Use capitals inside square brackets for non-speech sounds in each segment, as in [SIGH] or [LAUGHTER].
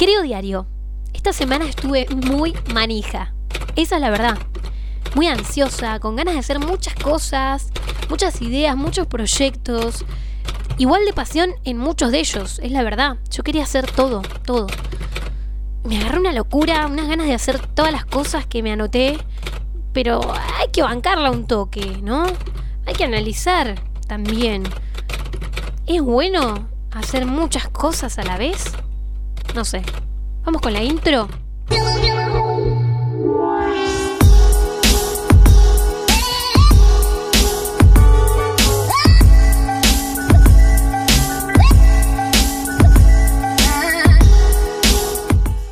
Creo diario. Esta semana estuve muy manija. Esa es la verdad. Muy ansiosa, con ganas de hacer muchas cosas, muchas ideas, muchos proyectos. Igual de pasión en muchos de ellos, es la verdad. Yo quería hacer todo, todo. Me agarré una locura, unas ganas de hacer todas las cosas que me anoté. Pero hay que bancarla un toque, ¿no? Hay que analizar también. ¿Es bueno hacer muchas cosas a la vez? No sé. Vamos con la intro.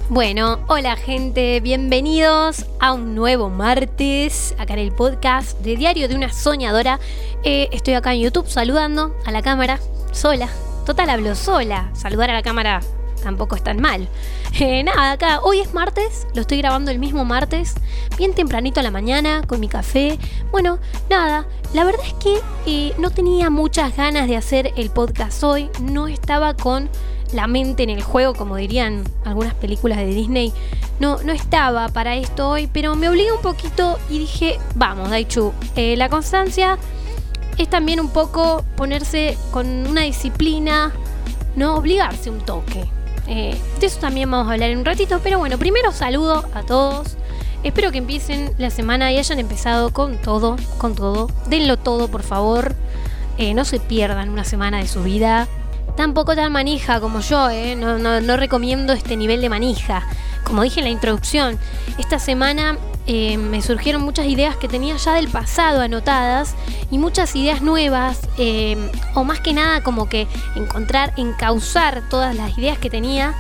Bueno, hola gente, bienvenidos a un nuevo martes acá en el podcast de Diario de una Soñadora. Eh, estoy acá en YouTube saludando a la cámara, sola. Total, hablo sola. Saludar a la cámara tampoco es tan mal. Eh, nada, acá hoy es martes, lo estoy grabando el mismo martes, bien tempranito a la mañana, con mi café. Bueno, nada, la verdad es que eh, no tenía muchas ganas de hacer el podcast hoy, no estaba con la mente en el juego, como dirían algunas películas de Disney. No, no estaba para esto hoy, pero me obligué un poquito y dije, vamos, Daichu, eh, la constancia es también un poco ponerse con una disciplina, no obligarse un toque. Eh, de eso también vamos a hablar en un ratito, pero bueno, primero saludo a todos. Espero que empiecen la semana y hayan empezado con todo, con todo. Denlo todo, por favor. Eh, no se pierdan una semana de su vida. Tampoco tan manija como yo, ¿eh? no, no, recomiendo este nivel de manija. Como dije en la introducción, esta semana eh, me surgieron muchas ideas que tenía ya del pasado anotadas y muchas ideas nuevas, eh, o más que nada como que encontrar, encauzar todas las ideas que tenía.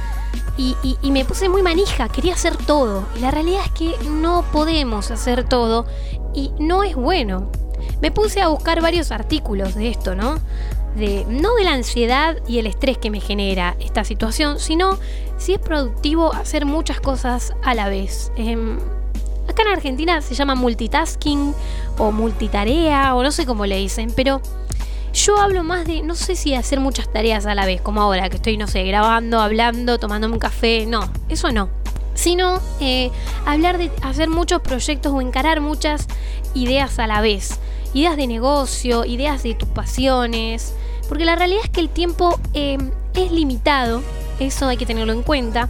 Y, me puse muy manija, quería hacer todo. Y la realidad es que no podemos hacer todo y no es bueno. Me puse a buscar varios artículos de esto, ¿no? no de la ansiedad y el estrés que me genera esta situación, sino si es productivo hacer muchas cosas a la vez. Em, acá en Argentina se llama multitasking o multitarea o no sé cómo le dicen, pero yo hablo más de, no sé si hacer muchas tareas a la vez, como ahora que estoy, no sé, grabando, hablando, tomándome un café, no, eso no. Sino eh, hablar de hacer muchos proyectos o encarar muchas ideas a la vez. Ideas de negocio, ideas de tus pasiones, porque la realidad es que el tiempo em, es limitado, eso hay que tenerlo en cuenta,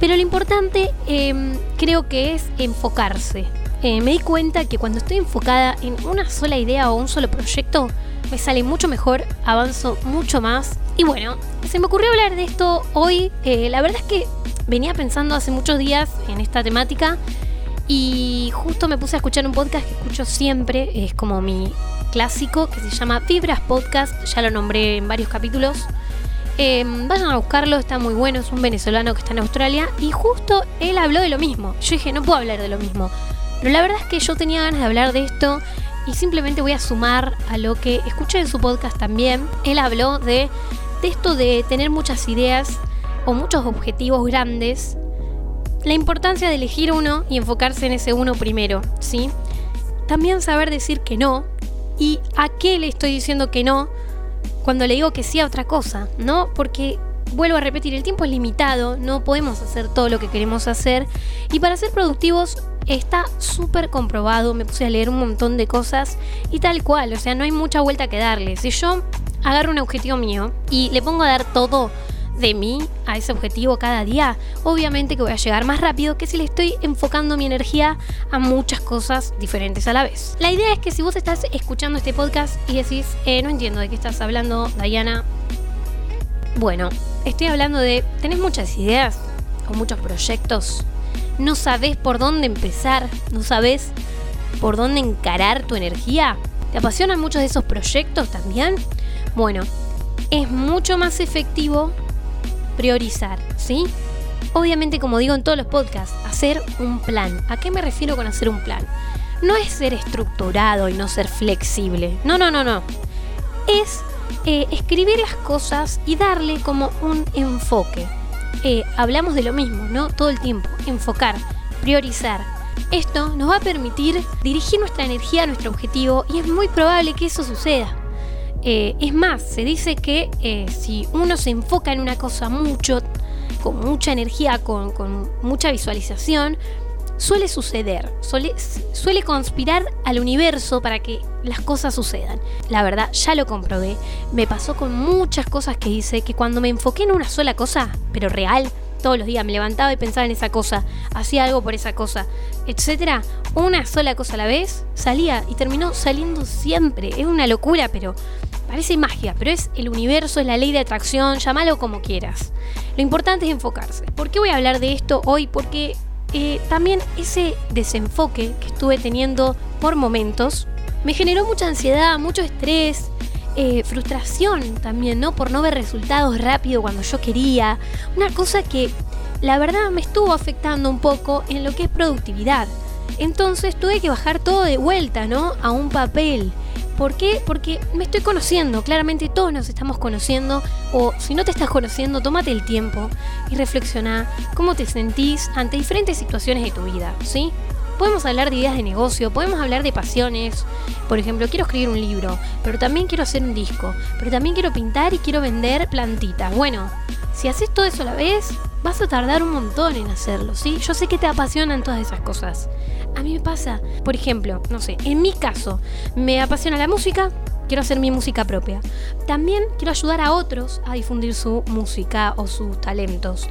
pero lo importante em, creo que es enfocarse. Eh, me di cuenta que cuando estoy enfocada en una sola idea o un solo proyecto, me sale mucho mejor, avanzo mucho más. Y bueno, se me ocurrió hablar de esto hoy. Eh, la verdad es que venía pensando hace muchos días en esta temática y justo me puse a escuchar un podcast que escucho siempre, es como mi clásico que se llama Vibras Podcast, ya lo nombré en varios capítulos. Em, vayan a buscarlo, está muy bueno, es un venezolano que está en Australia y justo él habló de lo mismo. Yo dije, no puedo hablar de lo mismo. Pero la verdad es que yo tenía ganas de hablar de esto y simplemente voy a sumar a lo que escuché en su podcast también. Él habló de, de esto de tener muchas ideas o muchos objetivos grandes. La importancia de elegir uno y enfocarse en ese uno primero, ¿sí? También saber decir que no, ¿Y a qué le estoy diciendo que no cuando le digo que sí a otra cosa? ¿No? Porque vuelvo a repetir, el tiempo es limitado, no podemos hacer todo lo que queremos hacer. Y para ser productivos está súper comprobado, me puse a leer un montón de cosas y tal cual, o sea, no hay mucha vuelta que darle. Si yo agarro un objetivo mío y le pongo a dar todo de mí a ese objetivo cada día, obviamente que voy a llegar más rápido que si le estoy enfocando mi energía a muchas cosas diferentes a la vez. La idea es que si vos estás escuchando este podcast y decís, eh, no entiendo de qué estás hablando, Diana, bueno, estoy hablando de, tenés muchas ideas o muchos proyectos, no sabés por dónde empezar, no sabés por dónde encarar tu energía. ¿Te apasionan muchos de esos proyectos también? Bueno, es mucho más efectivo priorizar, ¿sí? Obviamente, como digo en todos los podcasts, hacer un plan. ¿A qué me refiero con hacer un plan? No es ser estructurado y no ser flexible. No, no, no, no. Es eh, escribir las cosas y darle como un enfoque. Eh, hablamos de lo mismo, ¿no? Todo el tiempo. Enfocar, priorizar. Esto nos va a permitir dirigir nuestra energía a nuestro objetivo y es muy probable que eso suceda. Eh, es más, se dice que eh, si uno se enfoca en una cosa mucho, con mucha energía, con, mucha visualización, suele suceder, suele, suele conspirar al universo para que las cosas sucedan. La verdad, ya lo comprobé. Me pasó con muchas cosas que hice que cuando me enfoqué en una sola cosa, pero real, todos los días me levantaba y pensaba en esa cosa, hacía algo por esa cosa, etcétera, una sola cosa a la vez, salía y terminó saliendo siempre. Es una locura, pero parece magia, pero es el universo, es la ley de atracción, llámalo como quieras. Lo importante es enfocarse. ¿Por qué voy a hablar de esto hoy? Porque eh, también ese desenfoque que estuve teniendo por momentos me generó mucha ansiedad, mucho estrés, eh, frustración también, ¿no? Por no ver resultados rápido cuando yo quería. Una cosa que la verdad me estuvo afectando un poco en lo que es productividad. Entonces tuve que bajar todo de vuelta, ¿no? A un papel. ¿Por qué? Porque me estoy conociendo, claramente todos nos estamos conociendo, o si no te estás conociendo, tómate el tiempo y reflexiona cómo te sentís ante diferentes situaciones de tu vida, ¿sí? Podemos hablar de ideas de negocio, podemos hablar de pasiones. Por ejemplo, quiero escribir un libro, pero también quiero hacer un disco, pero también quiero pintar y quiero vender plantitas. Bueno, si haces todo eso a la vez, vas a tardar un montón en hacerlo, ¿sí? Yo sé que te apasionan todas esas cosas. A mí me pasa, por ejemplo, no sé, en mi caso, me apasiona la música, quiero hacer mi música propia. También quiero ayudar a otros a difundir su música o sus talentos.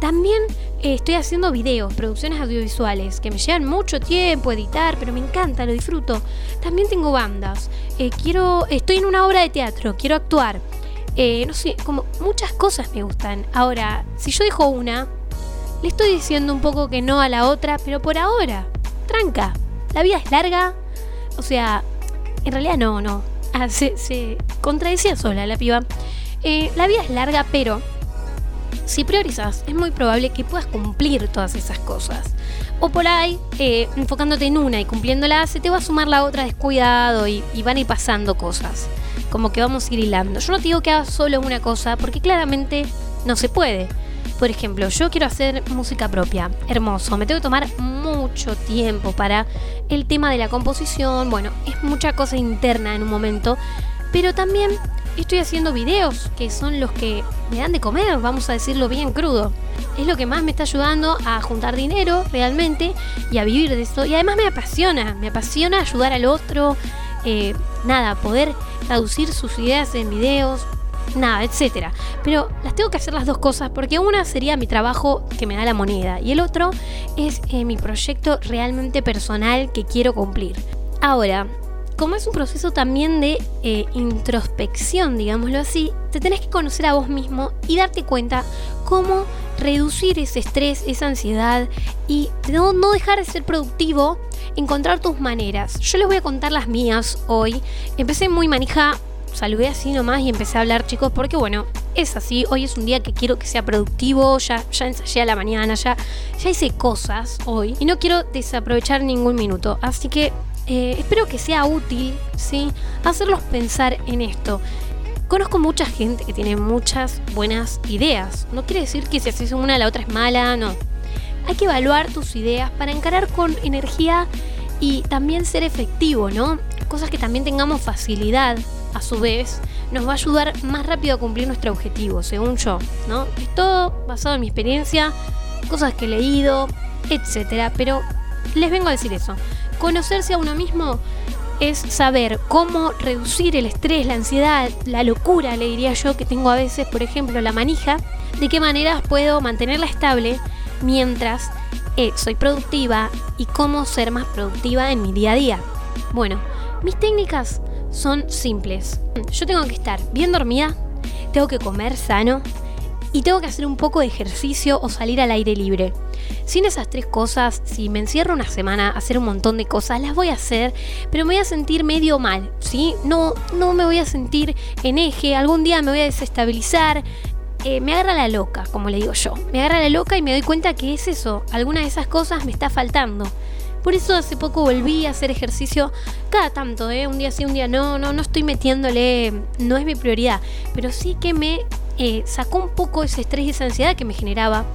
También eh, estoy haciendo videos, producciones audiovisuales, que me llevan mucho tiempo editar, pero me encanta, lo disfruto. También tengo bandas. Eh, quiero, estoy en una obra de teatro, quiero actuar. Eh, no sé, como muchas cosas me gustan. Ahora, si yo dejo una, le estoy diciendo un poco que no a la otra, pero por ahora tranca. La vida es larga. O sea, en realidad no, no. Ah, se, contradecía sola la piba. Eh, la vida es larga, pero si priorizas, es muy probable que puedas cumplir todas esas cosas. O por ahí, eh, enfocándote en una y cumpliéndola, se te va a sumar la otra descuidado y, y, van a ir pasando cosas. Como que vamos a ir hilando. Yo no te digo que hagas solo una cosa, porque claramente no se puede. Por ejemplo, yo quiero hacer música propia. Hermoso. Me tengo que tomar mucho tiempo para el tema de la composición. Bueno, es mucha cosa interna en un momento. Pero también estoy haciendo videos que son los que me dan de comer, vamos a decirlo bien crudo. Es lo que más me está ayudando a juntar dinero realmente y a vivir de eso. Y además me apasiona, me apasiona ayudar al otro. Eh, nada, poder traducir sus ideas en videos, nada, etcétera. Pero las tengo que hacer las dos cosas porque una sería mi trabajo que me da la moneda y el otro es eh, mi proyecto realmente personal que quiero cumplir. Ahora, como es un proceso también de eh, introspección, digámoslo así, te tenés que conocer a vos mismo y darte cuenta cómo reducir ese estrés, esa ansiedad y no, no dejar de ser productivo, encontrar tus maneras. Yo les voy a contar las mías hoy. Empecé muy manija saludé así nomás y empecé a hablar, chicos, porque bueno, es así. Hoy es un día que quiero que sea productivo. Ya, ya ensayé a la mañana, ya, ya hice cosas hoy. Y no quiero desaprovechar ningún minuto. Así que eh, espero que sea útil, ¿sí? Hacerlos pensar en esto. Conozco mucha gente que tiene muchas buenas ideas. No quiere decir que si haces una la otra es mala, no. Hay que evaluar tus ideas para encarar con energía y también ser efectivo, ¿no? Cosas que también tengamos facilidad a su vez, nos va a ayudar más rápido a cumplir nuestro objetivo, según yo, ¿no? Es todo basado en mi experiencia, cosas que he leído, etcétera, pero les vengo a decir eso. Conocerse a uno mismo es saber cómo reducir el estrés, la ansiedad, la locura, le diría yo, que tengo a veces, por ejemplo, la manija, de qué maneras puedo mantenerla estable mientras eh, soy productiva y cómo ser más productiva en mi día a día. Bueno, mis técnicas son simples. Yo tengo que estar bien dormida, tengo que comer sano y tengo que hacer un poco de ejercicio o salir al aire libre. Sin esas tres cosas, si me encierro una semana a hacer un montón de cosas, las voy a hacer, pero me voy a sentir medio mal, ¿sí? No, no me voy a sentir en eje, algún día me voy a desestabilizar. Eh, me agarra la loca, como le digo yo. Me agarra la loca y me doy cuenta que es eso, alguna de esas cosas me está faltando. Por eso hace poco volví a hacer ejercicio cada tanto, ¿eh? un día sí, un día no, no, no estoy metiéndole, no es mi prioridad, pero sí que me eh, sacó un poco ese estrés y esa ansiedad que me generaba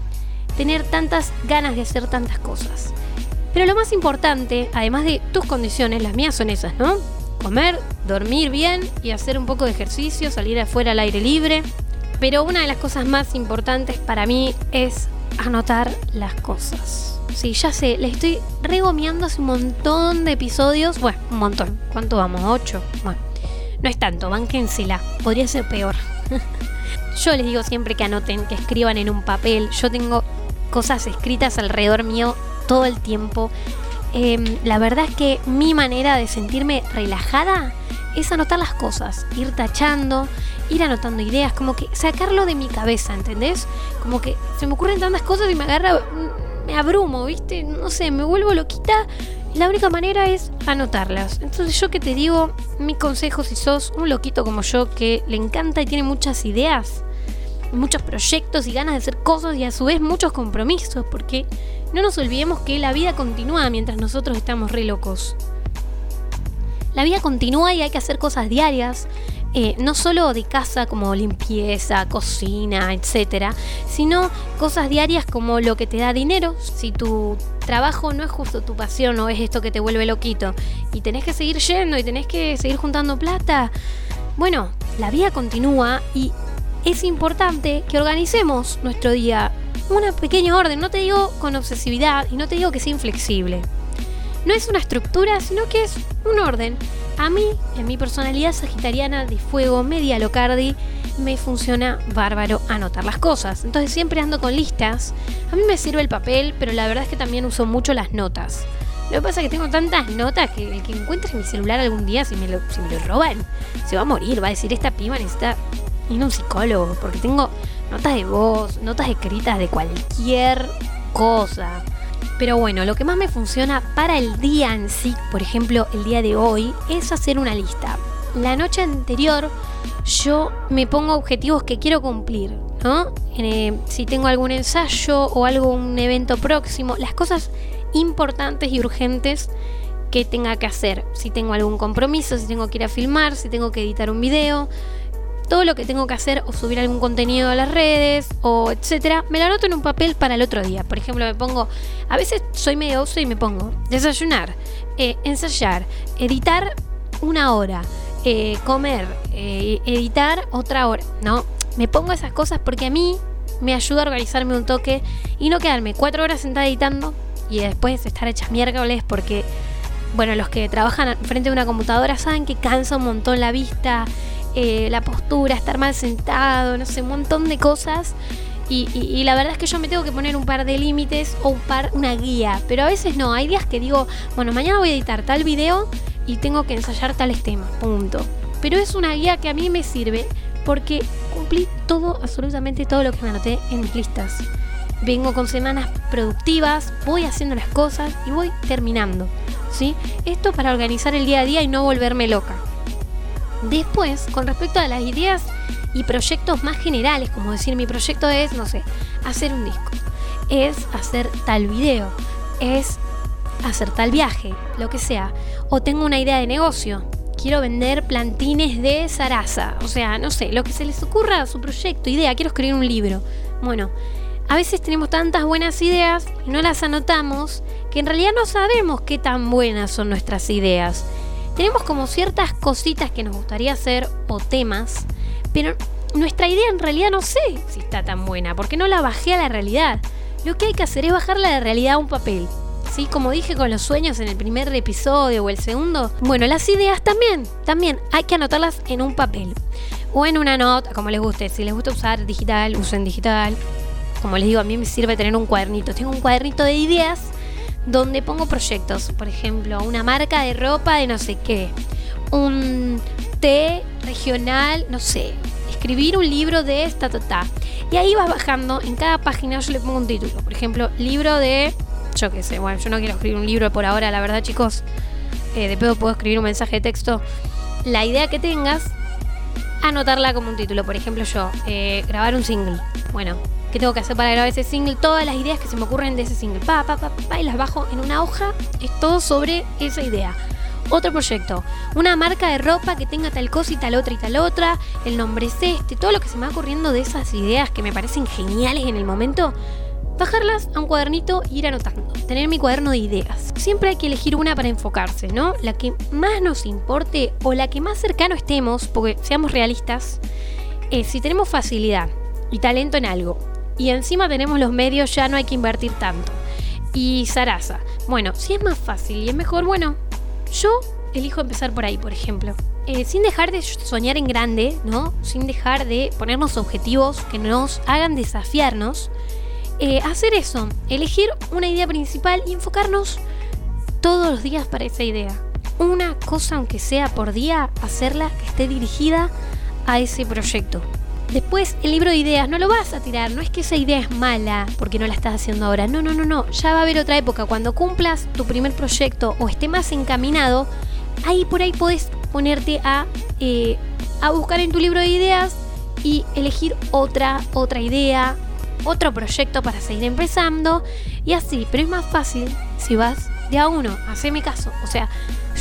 tener tantas ganas de hacer tantas cosas. Pero lo más importante, además de tus condiciones, las mías son esas, ¿no? Comer, dormir bien y hacer un poco de ejercicio, salir afuera al aire libre, Pero una de las cosas más importantes para mí es anotar las cosas. Sí, ya sé, le estoy regomeando hace un montón de episodios. Bueno, un montón. ¿Cuánto vamos? ¿Ocho? Bueno, no es tanto, bánquensela. Podría ser peor. [LAUGHS] Yo les digo siempre que anoten, que escriban en un papel. Yo tengo cosas escritas alrededor mío todo el tiempo. Em, la verdad es que mi manera de sentirme relajada es anotar las cosas, ir tachando, ir anotando ideas, como que sacarlo de mi cabeza, ¿entendés? Como que se me ocurren tantas cosas y me agarra, me abrumo, ¿viste? No sé, me vuelvo loquita. La única manera es anotarlas. Entonces yo que te digo, mi consejo si sos un loquito como yo que le encanta y tiene muchas ideas, muchos proyectos y ganas de hacer cosas y a su vez muchos compromisos, porque no nos olvidemos que la vida continúa mientras nosotros estamos re locos. La vida continúa y hay que hacer cosas diarias, eh, no solo de casa como limpieza, cocina, etcétera, sino cosas diarias como lo que te da dinero. Si tu trabajo no es justo tu pasión o es esto que te vuelve loquito y tenés que seguir yendo y tenés que seguir juntando plata, bueno, la vida continúa y es importante que organicemos nuestro día. Una pequeña orden, no te digo con obsesividad y no te digo que sea inflexible. No es una estructura, sino que es un orden. A mí, en mi personalidad sagitariana de fuego media locardi, me funciona bárbaro anotar las cosas. Entonces siempre ando con listas. A mí me sirve el papel, pero la verdad es que también uso mucho las notas. Lo que pasa es que tengo tantas notas que el que encuentre mi celular algún día, si me, lo, si me lo roban, se va a morir. Va a decir, esta piba necesita ir a un psicólogo. Porque tengo notas de voz, notas escritas de cualquier cosa. Pero bueno, lo que más me funciona para el día en sí, por ejemplo, el día de hoy, es hacer una lista. La noche anterior yo me pongo objetivos que quiero cumplir, ¿no? Eh, si tengo algún ensayo o algún evento próximo, las cosas importantes y urgentes que tenga que hacer. Si tengo algún compromiso, si tengo que ir a filmar, si tengo que editar un video, todo lo que tengo que hacer o subir algún contenido a las redes o etcétera, me lo anoto en un papel para el otro día. Por ejemplo, me pongo, a veces soy medio oso y me pongo desayunar, eh, ensayar, editar una hora, eh, comer, eh, editar otra hora. No, me pongo esas cosas porque a mí me ayuda a organizarme un toque y no quedarme cuatro horas sentada editando y después estar hechas miércoles porque, bueno, los que trabajan frente a una computadora saben que cansa un montón la vista eh, la postura, estar mal sentado, no sé, un montón de cosas. Y, la verdad es que yo me tengo que poner un par de límites o un par, una guía. Pero a veces no, hay días que digo, bueno, mañana voy a editar tal video y tengo que ensayar tales temas, punto. Pero es una guía que a mí me sirve porque cumplí todo, absolutamente todo lo que me anoté en mis listas. Vengo con semanas productivas, voy haciendo las cosas y voy terminando. ¿sí? Esto para organizar el día a día y no volverme loca. Después, con respecto a las ideas y proyectos más generales, como decir mi proyecto es, no sé, hacer un disco, es hacer tal video, es hacer tal viaje, lo que sea, o tengo una idea de negocio, quiero vender plantines de zaraza, o sea, no sé, lo que se les ocurra, su proyecto, idea, quiero escribir un libro. Bueno, a veces tenemos tantas buenas ideas y no las anotamos que en realidad no sabemos qué tan buenas son nuestras ideas tenemos como ciertas cositas que nos gustaría hacer o temas, pero nuestra idea en realidad no sé si está tan buena, porque no la bajé a la realidad. Lo que hay que hacer es bajarla de realidad a un papel. ¿Sí? Como dije con los sueños en el primer episodio o el segundo, bueno, las ideas también, también hay que anotarlas en un papel o en una nota, como les guste. Si les gusta usar digital, usen digital. Como les digo, a mí me sirve tener un cuadernito. Tengo un cuadernito de ideas donde pongo proyectos, por ejemplo, una marca de ropa de no sé qué, un té regional, no sé, escribir un libro de esta, ta, Y ahí vas bajando, en cada página yo le pongo un título, por ejemplo, libro de, yo qué sé, bueno, yo no quiero escribir un libro por ahora, la verdad chicos, eh, de pedo puedo escribir un mensaje de texto. La idea que tengas, anotarla como un título, por ejemplo yo, eh, grabar un single. Bueno, que tengo que hacer para grabar ese single, todas las ideas que se me ocurren de ese single, pa, pa, pa, pa, y las bajo en una hoja, es todo sobre esa idea. Otro proyecto, una marca de ropa que tenga tal cosa y tal otra y tal otra, el nombre es este, todo lo que se me va ocurriendo de esas ideas que me parecen geniales en el momento, bajarlas a un cuadernito e ir anotando, tener mi cuaderno de ideas. Siempre hay que elegir una para enfocarse, ¿no? La que más nos importe o la que más cercano estemos, porque seamos realistas, eh, si tenemos facilidad y talento en algo y encima tenemos los medios, ya no hay que invertir tanto. Y Sarasa, bueno, si es más fácil y es mejor, bueno, yo elijo empezar por ahí, por ejemplo. Eh, sin dejar de soñar en grande, ¿no? Sin dejar de ponernos objetivos que nos hagan desafiarnos. Eh, hacer eso, elegir una idea principal y enfocarnos todos los días para esa idea. Una cosa, aunque sea por día, hacerla que esté dirigida a ese proyecto. Después, el libro de ideas no lo vas a tirar, no es que esa idea es mala porque no la estás haciendo ahora. No, no, no, no. Ya va a haber otra época. Cuando cumplas tu primer proyecto o esté más encaminado, ahí por ahí podés ponerte a, eh, a buscar en tu libro de ideas y elegir otra, otra idea, otro proyecto para seguir empezando y así. Pero es más fácil si vas de a uno. Haceme caso. O sea,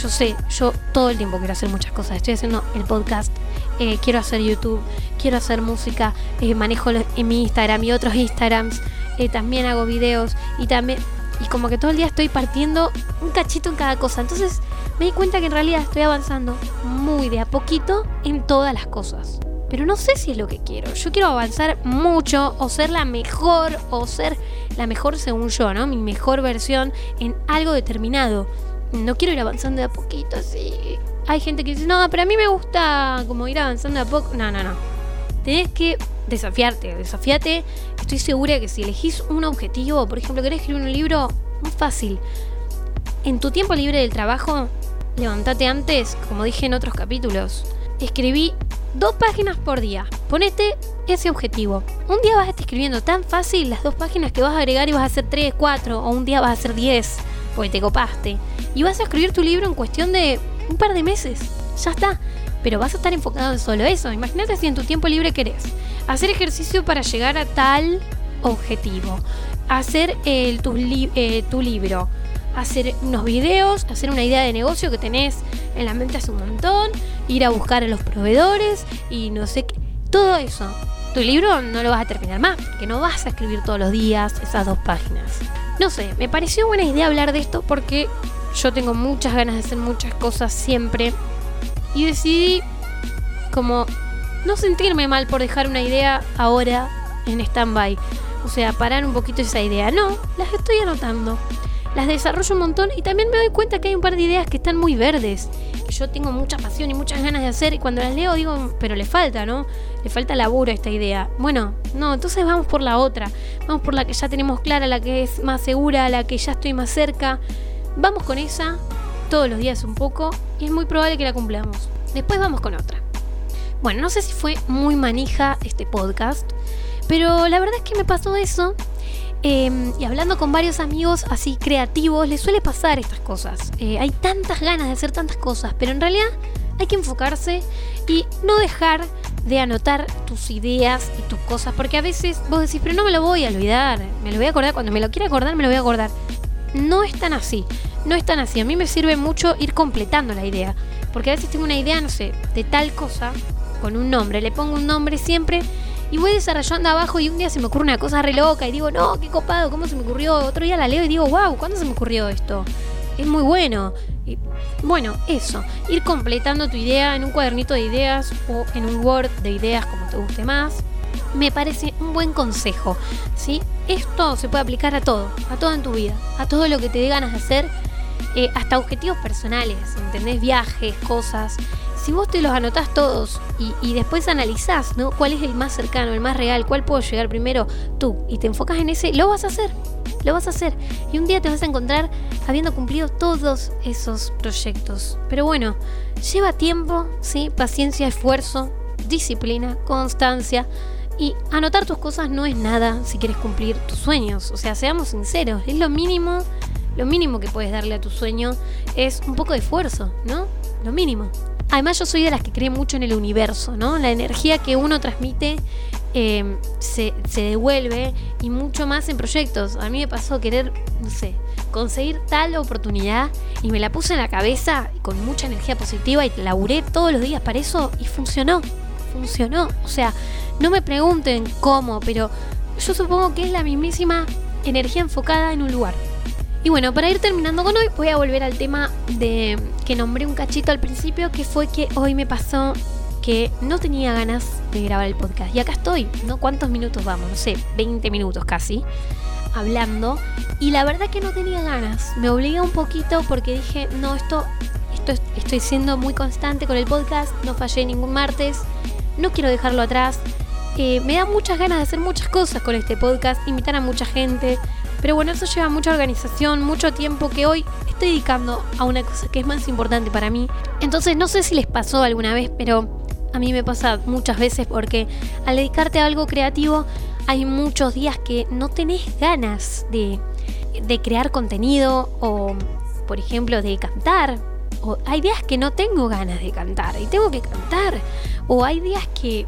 yo sé, yo todo el tiempo quiero hacer muchas cosas. Estoy haciendo el podcast, eh, quiero hacer YouTube, quiero hacer música, eh, manejo en mi Instagram y otros Instagrams, eh, también hago videos y también... Y como que todo el día estoy partiendo un cachito en cada cosa. Entonces me di cuenta que en realidad estoy avanzando muy de a poquito en todas las cosas. Pero no sé si es lo que quiero. Yo quiero avanzar mucho o ser la mejor o ser la mejor según yo, ¿no? Mi mejor versión en algo determinado no quiero ir avanzando de a poquito así. Hay gente que dice, no, pero a mí me gusta como ir avanzando a poco. No, no, no. Tenés que desafiarte, desafiate. Estoy segura que si elegís un objetivo, por ejemplo, querés escribir un libro, muy fácil. En tu tiempo libre del trabajo, levantate antes, como dije en otros capítulos. Escribí dos páginas por día. Ponete ese objetivo. Un día vas a estar escribiendo tan fácil las dos páginas que vas a agregar y vas a hacer tres, cuatro, o un día vas a hacer diez, porque te copaste y vas a escribir tu libro en cuestión de un par de meses. Ya está. Pero vas a estar enfocado en solo eso. Imagínate si en tu tiempo libre querés hacer ejercicio para llegar a tal objetivo, hacer eh, tu libro, hacer unos videos, hacer una idea de negocio que tenés en la mente hace un montón, ir a buscar a los proveedores y no sé qué. Todo eso. Tu libro no lo vas a terminar más, porque no vas a escribir todos los días esas dos páginas. No sé, me pareció buena idea hablar de esto porque yo tengo muchas ganas de hacer muchas cosas siempre. Y decidí como no sentirme mal por dejar una idea ahora en stand-by. O sea, parar un poquito esa idea. No, las estoy anotando. Las desarrollo un montón y también me doy cuenta que hay un par de ideas que están muy verdes. Que yo tengo mucha pasión y muchas ganas de hacer y cuando las leo digo, pero le falta, ¿no? Le falta laburo a esta idea. Bueno, no, entonces vamos por la otra. Vamos por la que ya tenemos clara, la que es más segura, la que ya estoy más cerca. Vamos con esa todos los días un poco y es muy probable que la cumplamos. Después vamos con otra. Bueno, no sé si fue muy manija este podcast, pero la verdad es que me pasó eso. Em, y hablando con varios amigos así creativos, les suele pasar estas cosas. Eh, hay tantas ganas de hacer tantas cosas, pero en realidad hay que enfocarse y no dejar de anotar tus ideas y tus cosas, porque a veces vos decís, pero no me lo voy a olvidar, me lo voy a acordar, cuando me lo quiera acordar, me lo voy a acordar no es tan así. No es tan así. A mí me sirve mucho ir completando la idea. Porque a veces tengo una idea, no sé, de tal cosa, con un nombre. Le pongo un nombre siempre y voy desarrollando abajo y un día se me ocurre una cosa re loca y digo, no, qué copado, ¿cómo se me ocurrió? Otro día la leo y digo, wow, ¿cuándo se me ocurrió esto? Es muy bueno. Y, bueno, eso, ir completando tu idea en un cuadernito de ideas o en un Word de ideas como te guste más me parece un buen consejo. ¿sí? Esto se puede aplicar a todo, a todo en tu vida, a todo lo que te dé ganas de hacer, eh, hasta objetivos personales, ¿entendés? Viajes, cosas. Si vos te los anotás todos y, después analizás ¿no? cuál es el más cercano, el más real, cuál puedo llegar primero tú y te enfocas en ese, lo vas a hacer. Lo vas a hacer. Y un día te vas a encontrar habiendo cumplido todos esos proyectos. Pero bueno, lleva tiempo, ¿sí? Paciencia, esfuerzo, disciplina, constancia. Y anotar tus cosas no es nada si quieres cumplir tus sueños. O sea, seamos sinceros, es lo mínimo, lo mínimo que puedes darle a tu sueño es un poco de esfuerzo, ¿no? Lo mínimo. Además yo soy de las que cree mucho en el universo, ¿no? La energía que uno transmite em, se, se, devuelve y mucho más en proyectos. A mí me pasó querer, no sé, conseguir tal oportunidad y me la puse en la cabeza con mucha energía positiva y laburé todos los días para eso y funcionó. Funcionó. O sea, no me pregunten cómo, pero yo supongo que es la mismísima energía enfocada en un lugar. Y bueno, para ir terminando con hoy, voy a volver al tema de que nombré un cachito al principio, que fue que hoy me pasó que no tenía ganas de grabar el podcast. Y acá estoy, ¿no? ¿Cuántos minutos vamos? No sé, 20 minutos casi, hablando. Y la verdad que no tenía ganas. Me obligué un poquito porque dije, no, esto, esto estoy siendo muy constante con el podcast, no fallé ningún martes, no quiero dejarlo atrás. Eh, me da muchas ganas de hacer muchas cosas con este podcast, invitar a mucha gente. Pero bueno, eso lleva mucha organización, mucho tiempo que hoy estoy dedicando a una cosa que es más importante para mí. Entonces no sé si les pasó alguna vez, pero a mí me pasa muchas veces porque al dedicarte a algo creativo hay muchos días que no tenés ganas de, de crear contenido o, por ejemplo, de cantar. O hay días que no tengo ganas de cantar y tengo que cantar. O hay días que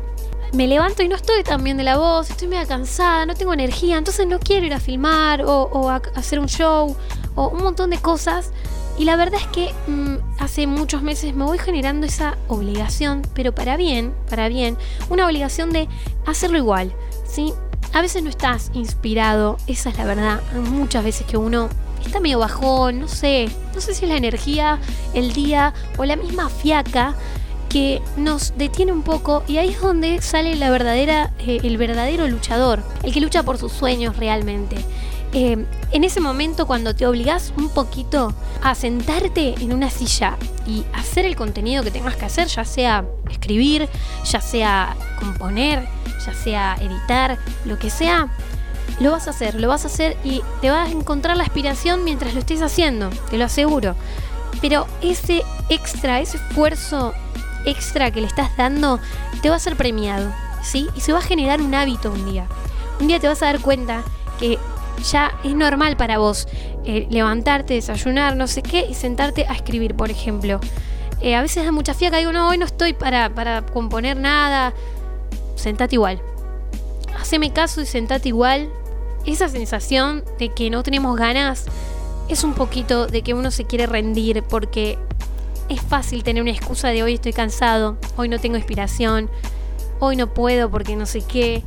me levanto y no estoy tan bien de la voz, estoy medio cansada, no tengo energía, entonces no quiero ir a filmar o, a hacer un show o un montón de cosas y la verdad es que mm, hace muchos meses me voy generando esa obligación, pero para bien, para bien, una obligación de hacerlo igual, ¿sí? A veces no estás inspirado, esa es la verdad. Muchas veces que uno está medio bajón, no sé, no sé si es la energía, el día o la misma fiaca que nos detiene un poco y ahí es donde sale la verdadera, eh, el verdadero luchador, el que lucha por sus sueños realmente. Eh, en ese momento cuando te obligas un poquito a sentarte en una silla y hacer el contenido que tengas que hacer, ya sea escribir, ya sea componer, ya sea editar, lo que sea, lo vas a hacer, lo vas a hacer y te vas a encontrar la aspiración mientras lo estés haciendo, te lo aseguro. Pero ese extra, ese esfuerzo extra que le estás dando, te va a ser premiado, ¿sí? Y se va a generar un hábito un día. Un día te vas a dar cuenta que ya es normal para vos eh, levantarte, desayunar, no sé qué, y sentarte a escribir, por ejemplo. Eh, a veces da mucha fiaca, digo, no, hoy no estoy para, para componer nada. Sentate igual. Haceme caso y sentate igual. Esa sensación de que no tenemos ganas es un poquito de que uno se quiere rendir porque es fácil tener una excusa de hoy estoy cansado, hoy no tengo inspiración, hoy no puedo porque no sé qué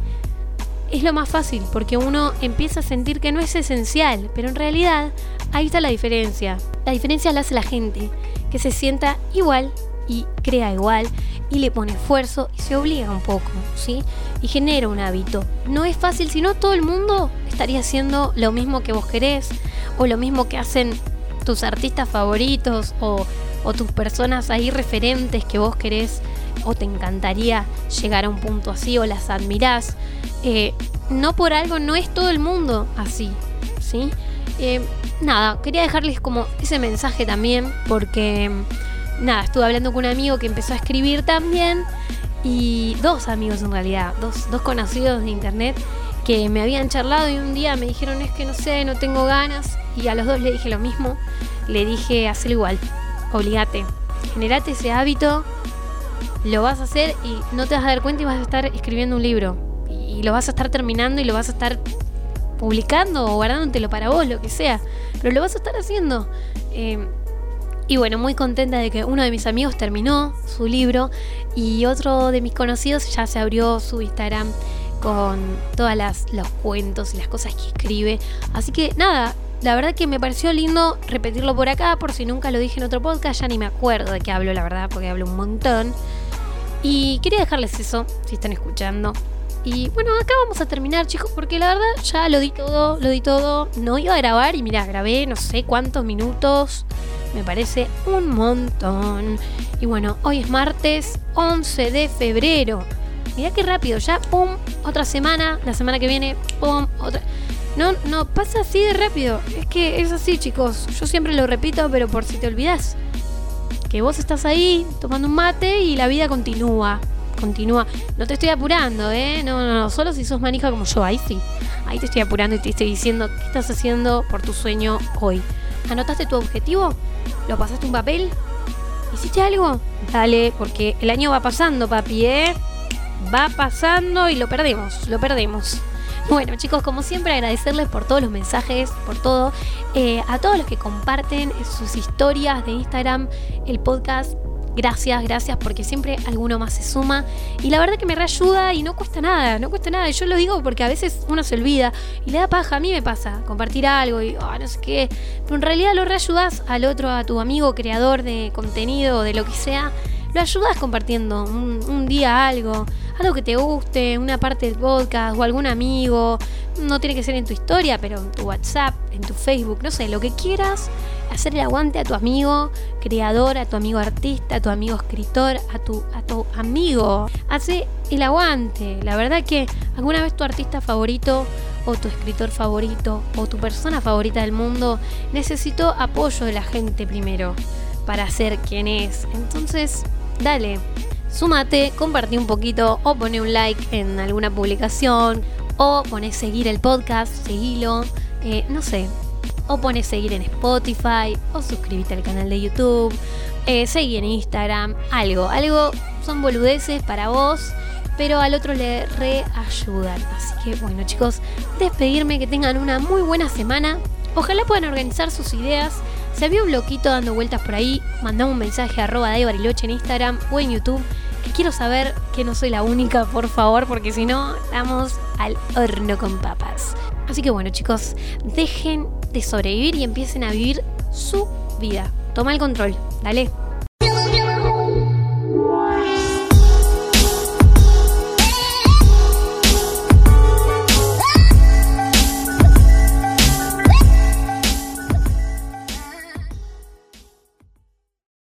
es lo más fácil porque uno empieza a sentir que no es esencial, pero en realidad ahí está la diferencia. La diferencia la hace la gente, que se sienta igual y crea igual y le pone esfuerzo y se obliga un poco, ¿sí? Y genera un hábito. No es fácil, si no todo el mundo estaría haciendo lo mismo que vos querés o lo mismo que hacen tus artistas favoritos o, tus personas ahí referentes que vos querés o te encantaría llegar a un punto así o las admirás. Eh, no por algo, no es todo el mundo así, ¿sí? Eh, nada, quería dejarles como ese mensaje también, porque nada, estuve hablando con un amigo que empezó a escribir también, y dos amigos en realidad, dos, dos conocidos de internet que me habían charlado y un día me dijeron es que no sé, no tengo ganas, y a los dos le dije lo mismo, le dije hazlo igual, obligate, generate ese hábito, lo vas a hacer y no te vas a dar cuenta y vas a estar escribiendo un libro y lo vas a estar terminando y lo vas a estar publicando o guardándotelo para vos, lo que sea. Pero lo vas a estar haciendo. Eh, y bueno, muy contenta de que uno de mis amigos terminó su libro y otro de mis conocidos ya se abrió su Instagram con todos los cuentos y las cosas que escribe. Así que nada, la verdad que me pareció lindo repetirlo por acá, por si nunca lo dije en otro podcast, ya ni me acuerdo de qué hablo, la verdad, porque hablo un montón. Y quería dejarles eso, si están escuchando. Y bueno, acá vamos a terminar, chicos, porque la verdad ya lo di todo, lo di todo. No iba a grabar y mira, grabé no sé cuántos minutos. Me parece un montón. Y bueno, hoy es martes 11 de febrero. Mirá qué rápido, ya, pum, otra semana, la semana que viene, pum, otra. No, no, pasa así de rápido. Es que es así, chicos. Yo siempre lo repito, pero por si te olvidas. Que vos estás ahí tomando un mate y la vida continúa continúa. No te estoy apurando, ¿eh? No, no, no. Solo si sos manija como yo, ahí sí. Ahí te estoy apurando y te estoy diciendo qué estás haciendo por tu sueño hoy. ¿Anotaste tu objetivo? ¿Lo pasaste un papel? ¿Hiciste algo? Dale, porque el año va pasando, papi, ¿eh? Va pasando y lo perdemos, lo perdemos. Bueno chicos, como siempre agradecerles por todos los mensajes, por todo, eh, a todos los que comparten sus historias de Instagram, el podcast, Gracias, gracias, porque siempre alguno más se suma. Y la verdad que me reayuda y no cuesta nada, no cuesta nada. Yo lo digo porque a veces uno se olvida y le da paja. A mí me pasa compartir algo y oh, no sé qué. Pero en realidad lo reayudas al otro, a tu amigo creador de contenido o de lo que sea lo ayudas compartiendo un, un día algo, algo que te guste, una parte del podcast o algún amigo. No tiene que ser en tu historia, pero en tu WhatsApp, en tu Facebook, no sé, lo que quieras. Hacer el aguante a tu amigo creador, a tu amigo artista, a tu amigo escritor, a tu, a tu amigo. Hace el aguante. La verdad que alguna vez tu artista favorito o tu escritor favorito o tu persona favorita del mundo necesitó apoyo de la gente primero para ser quien es. Entonces, dale, súmate, compartí un poquito o poné un like en alguna publicación o poné seguir el podcast, seguilo, eh, no sé. O poné seguir en Spotify o suscríbete al canal de YouTube, eh, seguí en Instagram, algo, algo son boludeces para vos pero al otro le reayudan. Así que bueno chicos, despedirme, que tengan una muy buena semana. Ojalá puedan organizar sus ideas. Si había un loquito dando vueltas por ahí, mandame un mensaje a arroba Bariloche en Instagram o en YouTube. Que quiero saber que no soy la única, por favor, porque si no, damos al horno con papas. Así que bueno chicos, dejen de sobrevivir y empiecen a vivir su vida. Toma el control, dale.